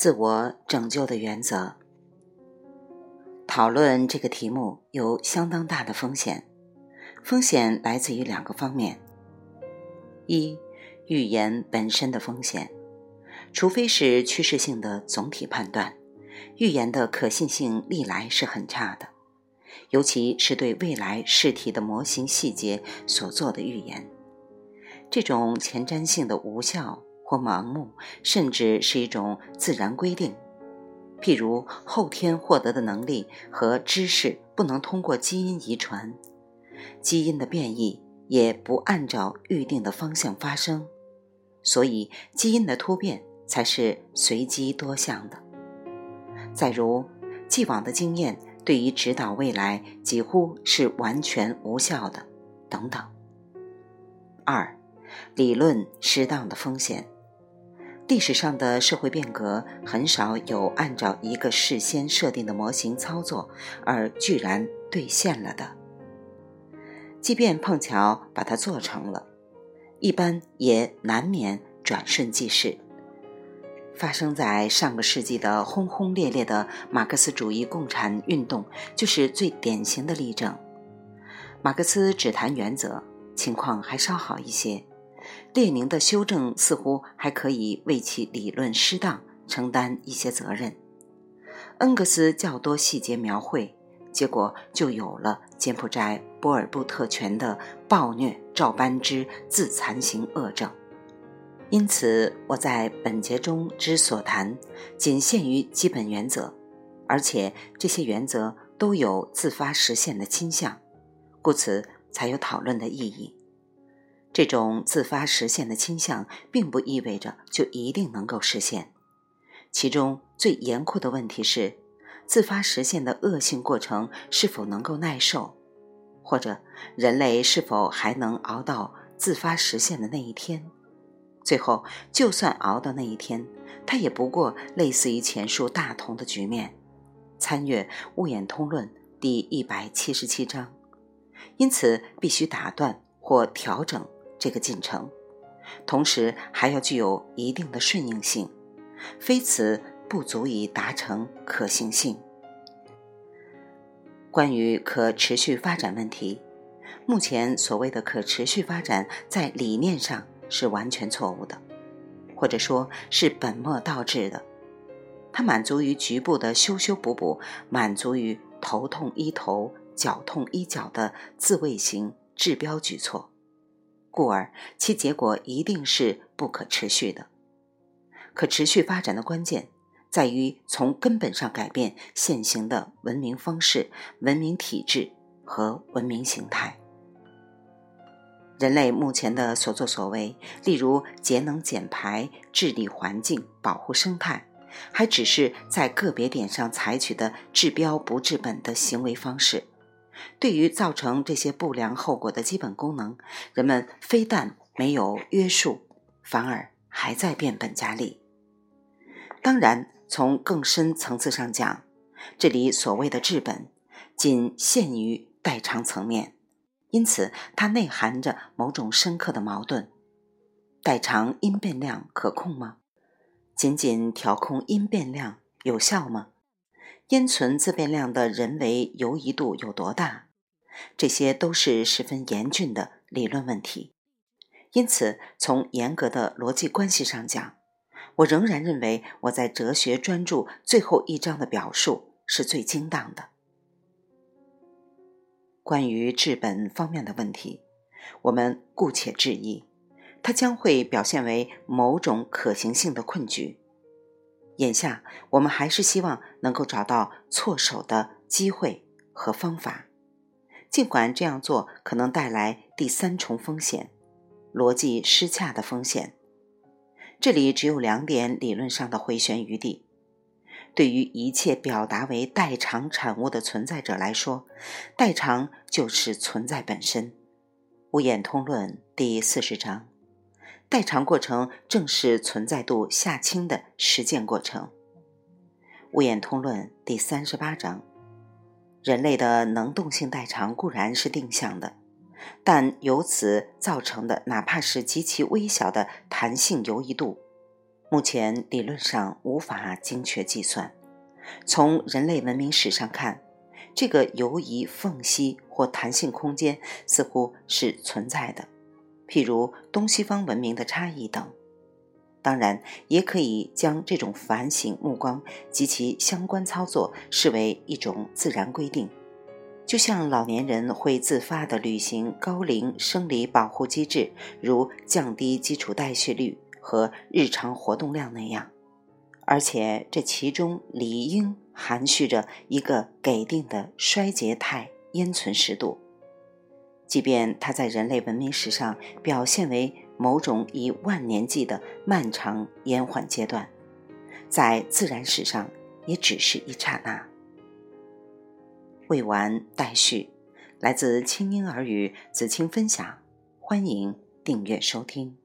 自我拯救的原则。讨论这个题目有相当大的风险，风险来自于两个方面：一、预言本身的风险，除非是趋势性的总体判断，预言的可信性历来是很差的，尤其是对未来试题的模型细节所做的预言，这种前瞻性的无效或盲目，甚至是一种自然规定。譬如后天获得的能力和知识不能通过基因遗传，基因的变异也不按照预定的方向发生，所以基因的突变才是随机多项的。再如，既往的经验对于指导未来几乎是完全无效的，等等。二，理论适当的风险。历史上的社会变革很少有按照一个事先设定的模型操作而居然兑现了的。即便碰巧把它做成了，一般也难免转瞬即逝。发生在上个世纪的轰轰烈烈的马克思主义共产运动就是最典型的例证。马克思只谈原则，情况还稍好一些。列宁的修正似乎还可以为其理论失当承担一些责任，恩格斯较多细节描绘，结果就有了柬埔寨波尔布特权的暴虐照搬之自残型恶症。因此，我在本节中之所谈，仅限于基本原则，而且这些原则都有自发实现的倾向，故此才有讨论的意义。这种自发实现的倾向，并不意味着就一定能够实现。其中最严酷的问题是，自发实现的恶性过程是否能够耐受，或者人类是否还能熬到自发实现的那一天？最后，就算熬到那一天，它也不过类似于前述大同的局面。参阅《物演通论》第一百七十七章。因此，必须打断或调整。这个进程，同时还要具有一定的顺应性，非此不足以达成可行性。关于可持续发展问题，目前所谓的可持续发展在理念上是完全错误的，或者说是本末倒置的。它满足于局部的修修补补，满足于头痛医头、脚痛医脚的自卫型治标举措。故而，其结果一定是不可持续的。可持续发展的关键在于从根本上改变现行的文明方式、文明体制和文明形态。人类目前的所作所为，例如节能减排、治理环境、保护生态，还只是在个别点上采取的治标不治本的行为方式。对于造成这些不良后果的基本功能，人们非但没有约束，反而还在变本加厉。当然，从更深层次上讲，这里所谓的治本，仅限于代偿层面，因此它内含着某种深刻的矛盾：代偿因变量可控吗？仅仅调控因变量有效吗？因存自变量的人为游移度有多大？这些都是十分严峻的理论问题。因此，从严格的逻辑关系上讲，我仍然认为我在哲学专著最后一章的表述是最精当的。关于治本方面的问题，我们姑且质疑，它将会表现为某种可行性的困局。眼下，我们还是希望能够找到措手的机会和方法，尽管这样做可能带来第三重风险——逻辑失洽的风险。这里只有两点理论上的回旋余地：对于一切表达为代偿产物的存在者来说，代偿就是存在本身。《无眼通论》第四十章。代偿过程正是存在度下轻的实践过程。物演通论第三十八章：人类的能动性代偿固然是定向的，但由此造成的哪怕是极其微小的弹性游移度，目前理论上无法精确计算。从人类文明史上看，这个游移缝隙或弹性空间似乎是存在的，譬如东西方文明的差异等。当然，也可以将这种反省目光及其相关操作视为一种自然规定，就像老年人会自发地履行高龄生理保护机制，如降低基础代谢率和日常活动量那样。而且，这其中理应含蓄着一个给定的衰竭态烟存时度，即便它在人类文明史上表现为。某种以万年计的漫长延缓阶段，在自然史上也只是一刹那。未完待续，来自清音儿语子清分享，欢迎订阅收听。